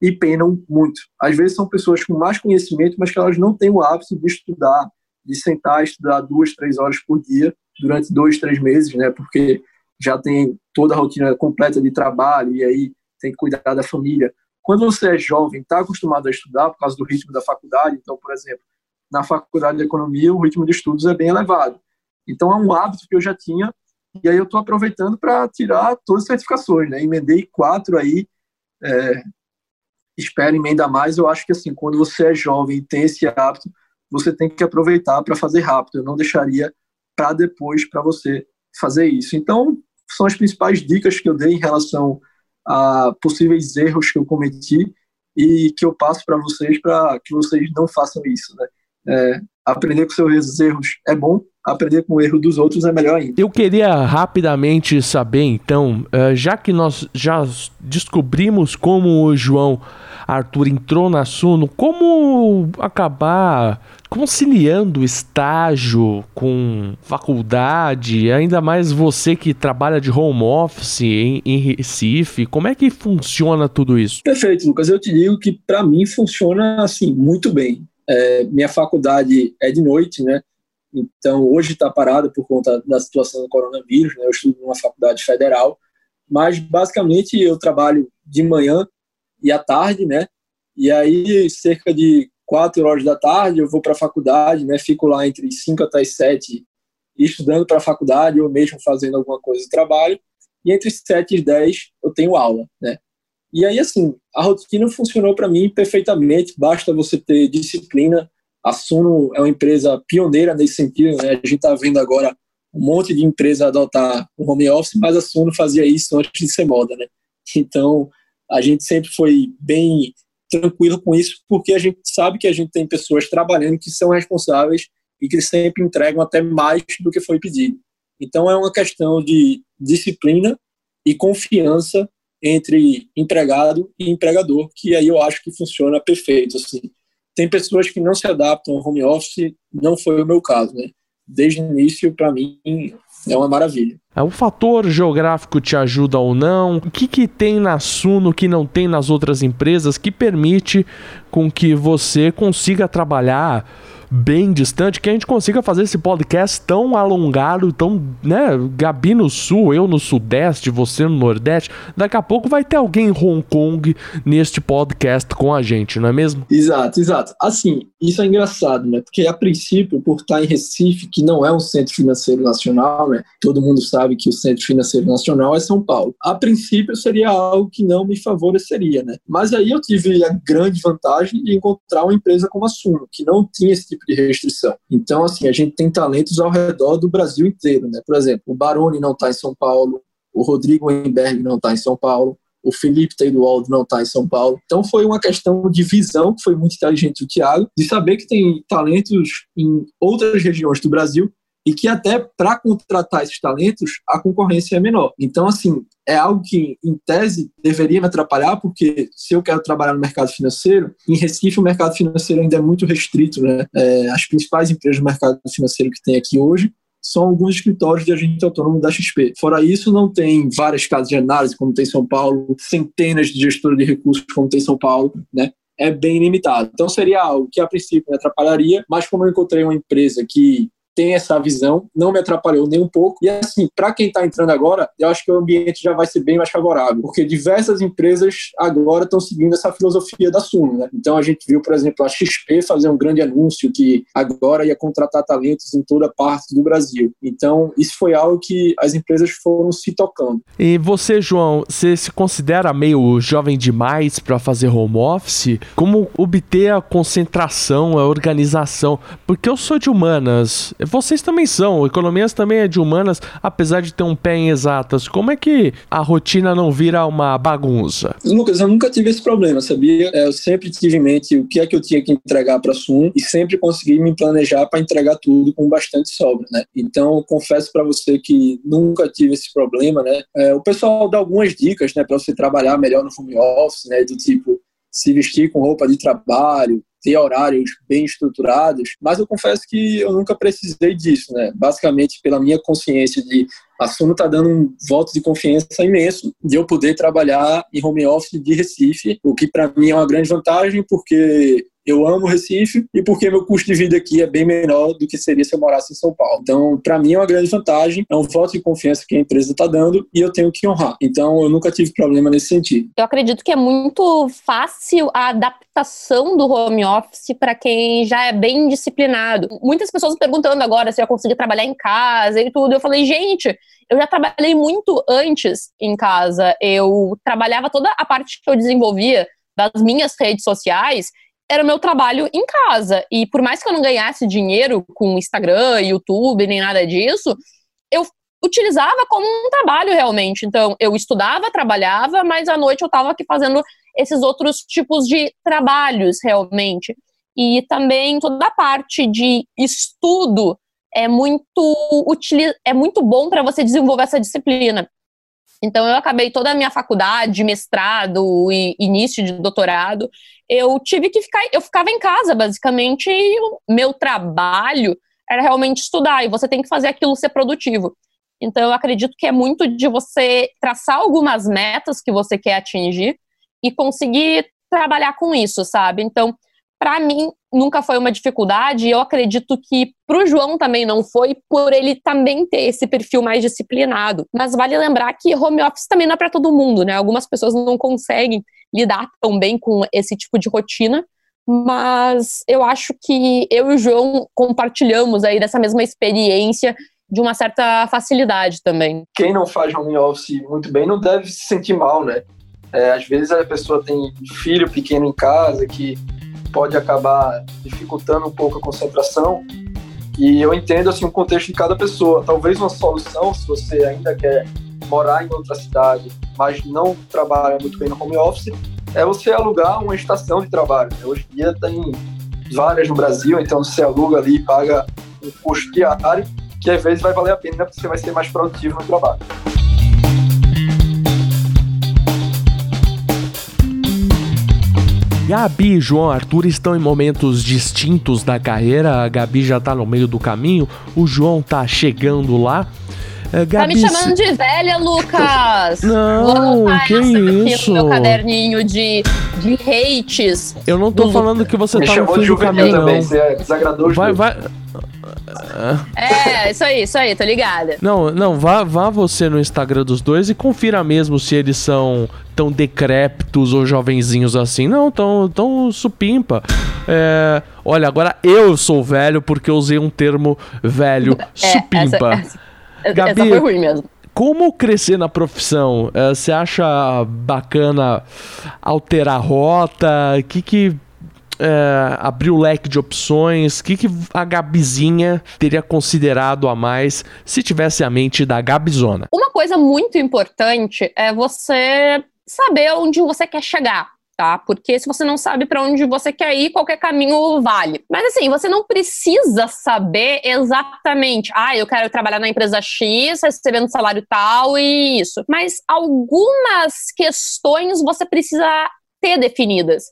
e penam muito. Às vezes são pessoas com mais conhecimento, mas que elas não têm o hábito de estudar, de sentar e estudar duas, três horas por dia durante dois, três meses, né? Porque já tem toda a rotina completa de trabalho e aí tem que cuidar da família. Quando você é jovem, está acostumado a estudar por causa do ritmo da faculdade, então, por exemplo, na faculdade de economia o ritmo de estudos é bem elevado. Então é um hábito que eu já tinha e aí eu estou aproveitando para tirar todas as certificações, né? Emendei quatro aí, é, espero emendar mais. Eu acho que assim, quando você é jovem e tem esse hábito, você tem que aproveitar para fazer rápido. Eu não deixaria para depois para você fazer isso. Então, são as principais dicas que eu dei em relação a possíveis erros que eu cometi e que eu passo para vocês para que vocês não façam isso, né? É, aprender com seus erros é bom, aprender com o erro dos outros é melhor ainda. Eu queria rapidamente saber, então, é, já que nós já descobrimos como o João Arthur entrou na Suno, como acabar conciliando estágio com faculdade, ainda mais você que trabalha de home office em, em Recife, como é que funciona tudo isso? Perfeito, Lucas. Eu te digo que para mim funciona assim muito bem. É, minha faculdade é de noite, né? Então hoje está parada por conta da situação do coronavírus. Né? Eu estudo numa faculdade federal, mas basicamente eu trabalho de manhã e à tarde, né? E aí cerca de quatro horas da tarde, eu vou para a faculdade, né? Fico lá entre 5 até as 7 estudando para a faculdade ou mesmo fazendo alguma coisa de trabalho. E entre 7 e 10 eu tenho aula, né? E aí, assim, a rotina funcionou para mim perfeitamente. Basta você ter disciplina. A Suno é uma empresa pioneira nesse sentido, né? A gente está vendo agora um monte de empresa adotar o home office, mas a Suno fazia isso antes de ser moda, né? Então, a gente sempre foi bem tranquilo com isso, porque a gente sabe que a gente tem pessoas trabalhando que são responsáveis e que sempre entregam até mais do que foi pedido. Então é uma questão de disciplina e confiança entre empregado e empregador, que aí eu acho que funciona perfeito. Assim. Tem pessoas que não se adaptam ao home office, não foi o meu caso. Né? Desde o início, para mim, é uma maravilha. É, o fator geográfico te ajuda ou não? O que, que tem na Suno que não tem nas outras empresas que permite com que você consiga trabalhar bem distante, que a gente consiga fazer esse podcast tão alongado, tão, né, Gabi no sul, eu no sudeste, você no nordeste. Daqui a pouco vai ter alguém em Hong Kong neste podcast com a gente, não é mesmo? Exato, exato. Assim, isso é engraçado, né? Porque a princípio, por estar em Recife, que não é um centro financeiro nacional, né? Todo mundo sabe que o centro financeiro nacional é São Paulo. A princípio seria algo que não me favoreceria, né? Mas aí eu tive a grande vantagem de encontrar uma empresa como a Suno, que não tinha esse tipo de restrição. Então, assim, a gente tem talentos ao redor do Brasil inteiro, né? Por exemplo, o Baroni não está em São Paulo, o Rodrigo Weinberg não está em São Paulo, o Felipe Teidualdo não está em São Paulo. Então foi uma questão de visão que foi muito inteligente do Thiago, de saber que tem talentos em outras regiões do Brasil e que até para contratar esses talentos a concorrência é menor. Então, assim, é algo que, em tese, deveria me atrapalhar, porque se eu quero trabalhar no mercado financeiro, em Recife o mercado financeiro ainda é muito restrito, né? É, as principais empresas do mercado financeiro que tem aqui hoje são alguns escritórios de agente autônomo da XP. Fora isso, não tem várias casas de análise, como tem São Paulo, centenas de gestores de recursos, como tem São Paulo, né? É bem limitado. Então, seria algo que, a princípio, me atrapalharia, mas como eu encontrei uma empresa que tem essa visão, não me atrapalhou nem um pouco. E assim, para quem está entrando agora, eu acho que o ambiente já vai ser bem mais favorável, porque diversas empresas agora estão seguindo essa filosofia da Suno. Né? Então a gente viu, por exemplo, a XP fazer um grande anúncio que agora ia contratar talentos em toda parte do Brasil. Então isso foi algo que as empresas foram se tocando. E você, João, você se considera meio jovem demais para fazer home office? Como obter a concentração, a organização? Porque eu sou de humanas vocês também são, economias também é de humanas, apesar de ter um pé em exatas. Como é que a rotina não vira uma bagunça? Lucas, eu nunca tive esse problema, sabia? É, eu sempre tive em mente o que é que eu tinha que entregar para a Sum e sempre consegui me planejar para entregar tudo com bastante sobra, né? Então, confesso para você que nunca tive esse problema, né? É, o pessoal dá algumas dicas, né, para você trabalhar melhor no home office, né, do tipo se vestir com roupa de trabalho, ter horários bem estruturados, mas eu confesso que eu nunca precisei disso, né? Basicamente pela minha consciência de a Suno está dando um voto de confiança imenso de eu poder trabalhar em home office de Recife, o que para mim é uma grande vantagem, porque eu amo Recife e porque meu custo de vida aqui é bem menor do que seria se eu morasse em São Paulo. Então, para mim é uma grande vantagem, é um voto de confiança que a empresa está dando e eu tenho que honrar. Então, eu nunca tive problema nesse sentido. Eu acredito que é muito fácil a adaptação do home office para quem já é bem disciplinado. Muitas pessoas perguntando agora se eu conseguir trabalhar em casa e tudo. Eu falei, gente, eu já trabalhei muito antes em casa. Eu trabalhava toda a parte que eu desenvolvia das minhas redes sociais era o meu trabalho em casa. E por mais que eu não ganhasse dinheiro com Instagram, YouTube, nem nada disso, eu utilizava como um trabalho realmente. Então, eu estudava, trabalhava, mas à noite eu estava aqui fazendo esses outros tipos de trabalhos realmente. E também toda a parte de estudo é muito é muito bom para você desenvolver essa disciplina. Então, eu acabei toda a minha faculdade, mestrado e início de doutorado. Eu tive que ficar, eu ficava em casa, basicamente, e o meu trabalho era realmente estudar, e você tem que fazer aquilo ser produtivo. Então, eu acredito que é muito de você traçar algumas metas que você quer atingir e conseguir trabalhar com isso, sabe? Então, para mim nunca foi uma dificuldade e eu acredito que para o João também não foi por ele também ter esse perfil mais disciplinado. Mas vale lembrar que home office também não é para todo mundo, né? Algumas pessoas não conseguem lidar tão bem com esse tipo de rotina. Mas eu acho que eu e o João compartilhamos aí dessa mesma experiência de uma certa facilidade também. Quem não faz home office muito bem não deve se sentir mal, né? É, às vezes a pessoa tem filho pequeno em casa que pode acabar dificultando um pouco a concentração. E eu entendo assim o contexto de cada pessoa. Talvez uma solução, se você ainda quer morar em outra cidade, mas não trabalha muito bem no home office, é você alugar uma estação de trabalho. Hoje em dia tem várias no Brasil, então você aluga ali e paga um custo diário, que às vezes vai valer a pena porque você vai ser mais produtivo no trabalho. Gabi e João Arthur estão em momentos distintos da carreira. A Gabi já está no meio do caminho, o João está chegando lá. É, Tá me Gabi, chamando de velha, Lucas? Não, que isso? meu caderninho de, de hates. eu não tô do falando que você Me tá no fim de do caminho, também, não. você desagradou os Vai, vai. É, isso aí, isso aí, tô ligada. Não, não, vá, vá você no Instagram dos dois e confira mesmo se eles são tão decrépitos ou jovenzinhos assim. Não, tão, tão supimpa. É, olha, agora eu sou velho porque eu usei um termo velho, É, supimpa. Essa, essa, Gabi, essa foi ruim mesmo. Como crescer na profissão? É, Você acha bacana alterar a rota? O que que é, abrir o leque de opções? O que que a Gabizinha teria considerado a mais se tivesse a mente da Gabizona? Uma coisa muito importante é você saber onde você quer chegar. Tá? Porque se você não sabe para onde você quer ir, qualquer caminho vale. Mas assim, você não precisa saber exatamente, ah, eu quero trabalhar na empresa X, recebendo salário tal e isso. Mas algumas questões você precisa ter definidas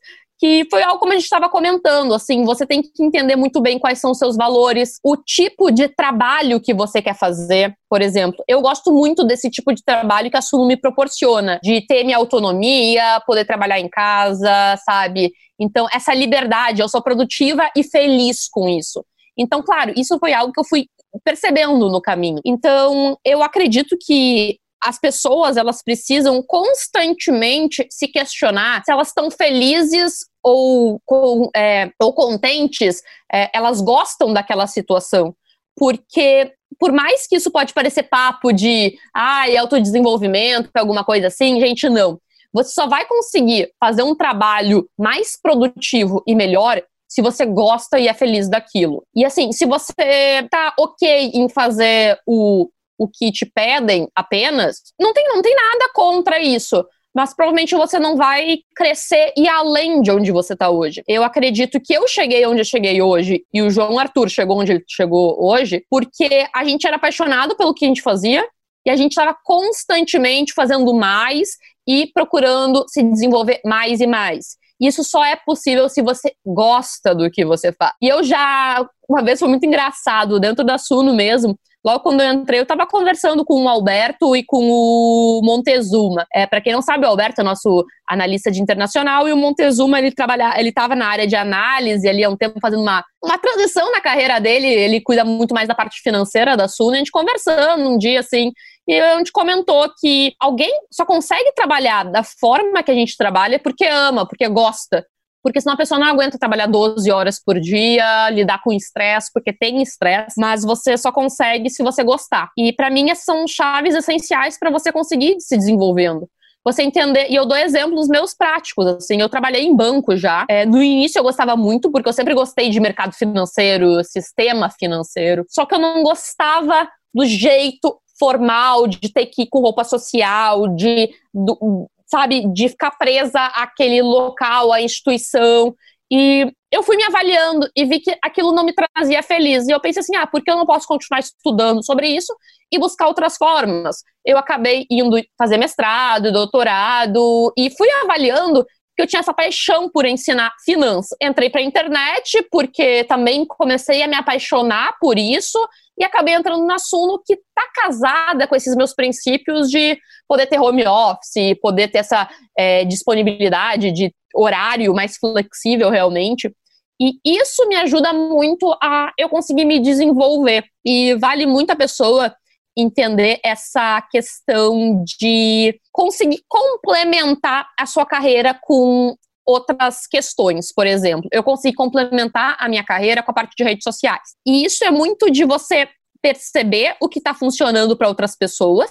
que foi algo como a gente estava comentando, assim, você tem que entender muito bem quais são os seus valores, o tipo de trabalho que você quer fazer, por exemplo. Eu gosto muito desse tipo de trabalho que a Suno me proporciona, de ter minha autonomia, poder trabalhar em casa, sabe? Então, essa liberdade, eu sou produtiva e feliz com isso. Então, claro, isso foi algo que eu fui percebendo no caminho. Então, eu acredito que as pessoas elas precisam constantemente se questionar se elas estão felizes ou, com, é, ou contentes, é, elas gostam daquela situação. Porque, por mais que isso pode parecer papo de ah, autodesenvolvimento, alguma coisa assim, gente, não. Você só vai conseguir fazer um trabalho mais produtivo e melhor se você gosta e é feliz daquilo. E assim, se você tá ok em fazer o, o que te pedem apenas, não tem, não tem nada contra isso. Mas provavelmente você não vai crescer e além de onde você está hoje. Eu acredito que eu cheguei onde eu cheguei hoje e o João Arthur chegou onde ele chegou hoje, porque a gente era apaixonado pelo que a gente fazia e a gente estava constantemente fazendo mais e procurando se desenvolver mais e mais. Isso só é possível se você gosta do que você faz. E eu já, uma vez foi muito engraçado, dentro da Suno mesmo, logo quando eu entrei, eu estava conversando com o Alberto e com o Montezuma. É, para quem não sabe, o Alberto é nosso analista de internacional e o Montezuma, ele trabalha, ele estava na área de análise ali há um tempo fazendo uma, uma transição na carreira dele, ele cuida muito mais da parte financeira da Suno, a gente conversando um dia assim, e a gente comentou que alguém só consegue trabalhar da forma que a gente trabalha porque ama, porque gosta. Porque senão a pessoa não aguenta trabalhar 12 horas por dia, lidar com estresse, porque tem estresse, mas você só consegue se você gostar. E para mim essas são chaves essenciais para você conseguir se desenvolvendo. Você entender, e eu dou exemplos meus práticos, assim, eu trabalhei em banco já, é, no início eu gostava muito, porque eu sempre gostei de mercado financeiro, sistema financeiro, só que eu não gostava do jeito formal, de ter que ir com roupa social, de, do, sabe, de ficar presa àquele local, à instituição. E eu fui me avaliando e vi que aquilo não me trazia feliz. E eu pensei assim: ah, por que eu não posso continuar estudando sobre isso e buscar outras formas? Eu acabei indo fazer mestrado, doutorado e fui avaliando que eu tinha essa paixão por ensinar finanças. Entrei para a internet porque também comecei a me apaixonar por isso e acabei entrando na Suno que está casada com esses meus princípios de poder ter home office, poder ter essa é, disponibilidade de horário mais flexível realmente. E isso me ajuda muito a eu conseguir me desenvolver. E vale muito a pessoa entender essa questão de conseguir complementar a sua carreira com outras questões, por exemplo. Eu consigo complementar a minha carreira com a parte de redes sociais. E isso é muito de você perceber o que está funcionando para outras pessoas,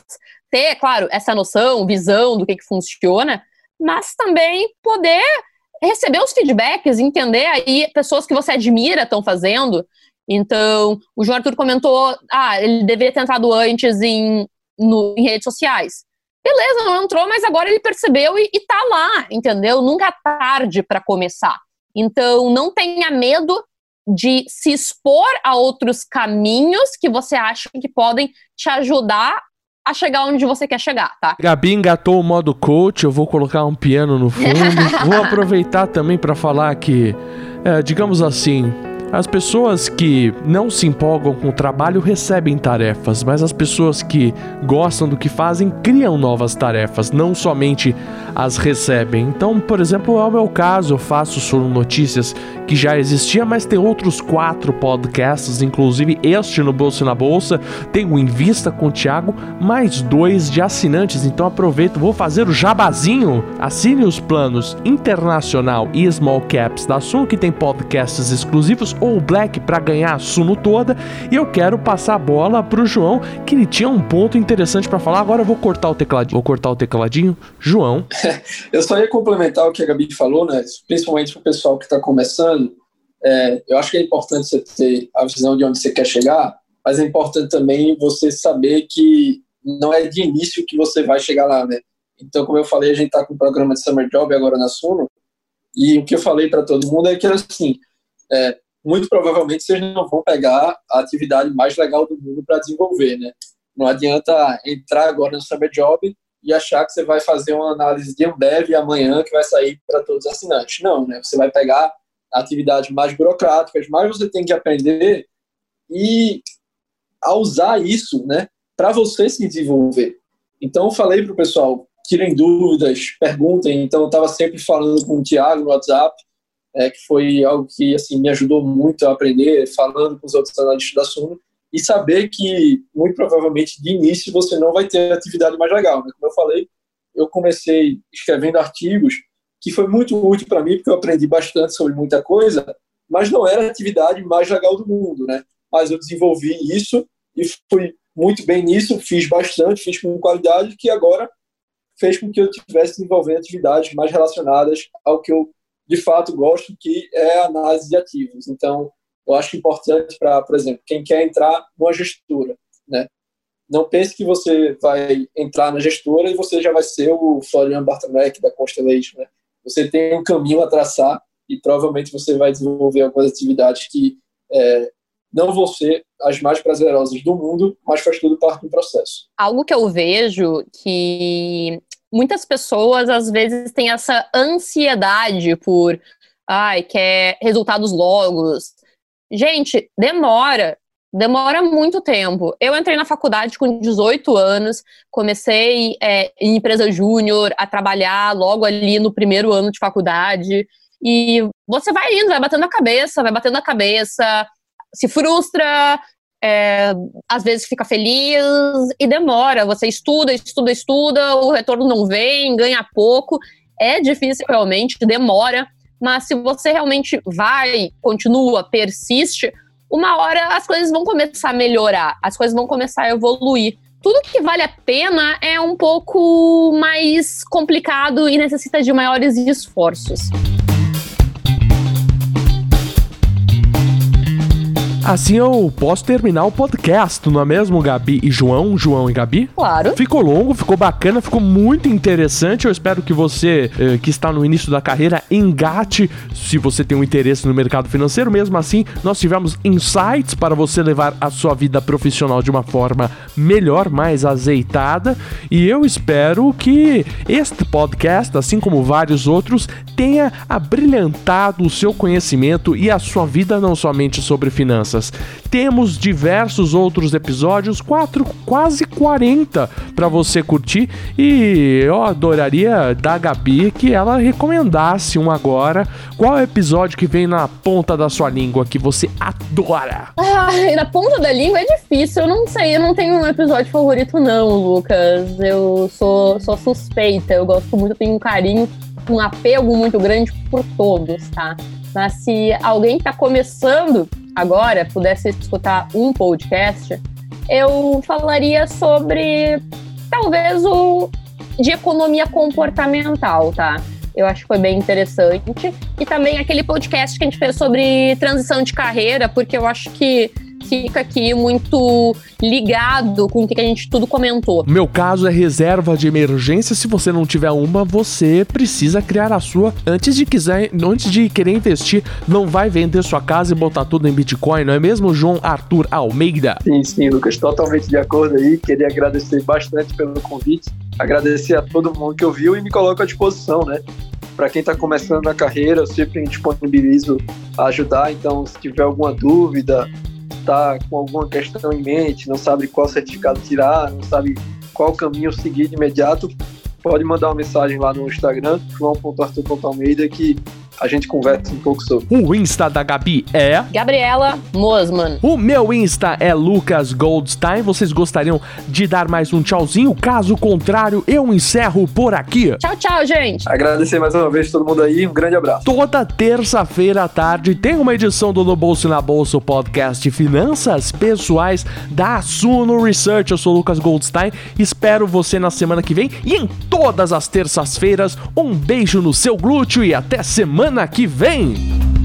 ter, claro, essa noção, visão do que, que funciona, mas também poder receber os feedbacks, entender aí pessoas que você admira estão fazendo. Então, o João Arthur comentou, ah, ele deveria ter entrado antes em, no, em redes sociais. Beleza, não entrou, mas agora ele percebeu e, e tá lá, entendeu? Nunca é tarde para começar. Então, não tenha medo de se expor a outros caminhos que você acha que podem te ajudar a chegar onde você quer chegar, tá? Gabi engatou o modo coach, eu vou colocar um piano no fundo. vou aproveitar também para falar que, é, digamos assim, As pessoas que não se empolgam com o trabalho recebem tarefas, mas as pessoas que gostam do que fazem criam novas tarefas, não somente as recebem. Então, por exemplo, é o meu caso, eu faço Sono Notícias que já existia, mas tem outros quatro podcasts, inclusive este no Bolsa na Bolsa, tem o Invista com o Thiago, mais dois de assinantes. Então aproveito, vou fazer o jabazinho. Assine os planos Internacional e Small Caps da Suno, que tem podcasts exclusivos, ou Black para ganhar a Suno toda. E eu quero passar a bola pro João, que ele tinha um ponto interessante para falar. Agora eu vou cortar o tecladinho. Vou cortar o tecladinho. João. eu só ia complementar o que a Gabi falou, né? Principalmente pro pessoal que está começando. É, eu acho que é importante você ter a visão de onde você quer chegar, mas é importante também você saber que não é de início que você vai chegar lá, né? Então, como eu falei, a gente está com o programa de Summer Job agora na Suno, e o que eu falei para todo mundo é que, assim, é, muito provavelmente vocês não vão pegar a atividade mais legal do mundo para desenvolver, né? Não adianta entrar agora no Summer Job e achar que você vai fazer uma análise de Ambev amanhã que vai sair para todos os assinantes. Não, né? Você vai pegar atividades mais burocráticas, mas você tem que aprender e a usar isso, né, para você se desenvolver. Então, eu falei para o pessoal, tirem dúvidas, perguntem. Então, eu estava sempre falando com o Tiago no WhatsApp, é, que foi algo que assim me ajudou muito a aprender, falando com os outros analistas da Suno, e saber que, muito provavelmente, de início, você não vai ter atividade mais legal. Né? Como eu falei, eu comecei escrevendo artigos, que foi muito útil para mim, porque eu aprendi bastante sobre muita coisa, mas não era a atividade mais legal do mundo, né? Mas eu desenvolvi isso e fui muito bem nisso, fiz bastante, fiz com qualidade, que agora fez com que eu tivesse desenvolvendo atividades mais relacionadas ao que eu de fato gosto, que é a análise de ativos. Então, eu acho importante para, por exemplo, quem quer entrar numa gestora, né? Não pense que você vai entrar na gestora e você já vai ser o Florian Bartomek da Constellation, né? Você tem um caminho a traçar e provavelmente você vai desenvolver algumas atividades que é, não vão ser as mais prazerosas do mundo, mas faz tudo parte do processo. Algo que eu vejo que muitas pessoas às vezes têm essa ansiedade por, ai, quer resultados longos. Gente, demora, demora muito tempo. Eu entrei na faculdade com 18 anos, comecei é, em empresa júnior a trabalhar logo ali no primeiro ano de faculdade. E você vai indo, vai batendo a cabeça, vai batendo a cabeça, se frustra, é, às vezes fica feliz e demora. Você estuda, estuda, estuda, o retorno não vem, ganha pouco. É difícil realmente, demora, mas se você realmente vai, continua, persiste, uma hora as coisas vão começar a melhorar, as coisas vão começar a evoluir. Tudo que vale a pena é um pouco mais complicado e necessita de maiores esforços. Assim eu posso terminar o podcast, não é mesmo, Gabi e João? João e Gabi? Claro. Ficou longo, ficou bacana, ficou muito interessante. Eu espero que você, eh, que está no início da carreira, engate se você tem um interesse no mercado financeiro. Mesmo assim, nós tivemos insights para você levar a sua vida profissional de uma forma melhor, mais azeitada. E eu espero que este podcast, assim como vários outros, tenha abrilhantado o seu conhecimento e a sua vida não somente sobre finanças temos diversos outros episódios, quatro, quase 40 para você curtir e eu adoraria da Gabi que ela recomendasse um agora. Qual é episódio que vem na ponta da sua língua que você adora? Ai, na ponta da língua é difícil, eu não sei, eu não tenho um episódio favorito não, Lucas. Eu sou, sou suspeita, eu gosto muito, tenho um carinho, um apego muito grande por todos, tá? Mas se alguém está começando agora pudesse escutar um podcast, eu falaria sobre talvez o de economia comportamental, tá? Eu acho que foi bem interessante. E também aquele podcast que a gente fez sobre transição de carreira, porque eu acho que fica aqui muito ligado com o que a gente tudo comentou. Meu caso é reserva de emergência. Se você não tiver uma, você precisa criar a sua. Antes de quiser, antes de querer investir, não vai vender sua casa e botar tudo em Bitcoin, não é mesmo, João Arthur Almeida? Sim, sim, Lucas, totalmente de acordo aí. Queria agradecer bastante pelo convite, agradecer a todo mundo que ouviu e me coloco à disposição, né? para quem está começando na carreira, eu sempre disponibilizo a ajudar. Então, se tiver alguma dúvida, está com alguma questão em mente, não sabe qual certificado tirar, não sabe qual caminho seguir de imediato, pode mandar uma mensagem lá no Instagram, joão.arthur.almeida, que a gente conversa um pouco sobre. O Insta da Gabi é. Gabriela Mosman. O meu Insta é Lucas Goldstein. Vocês gostariam de dar mais um tchauzinho? Caso contrário, eu encerro por aqui. Tchau, tchau, gente. Agradecer mais uma vez todo mundo aí. Um grande abraço. Toda terça-feira à tarde tem uma edição do No Bolso e na Bolsa, o podcast Finanças Pessoais da Suno Research. Eu sou Lucas Goldstein. Espero você na semana que vem e em todas as terças-feiras. Um beijo no seu glúteo e até semana que vem.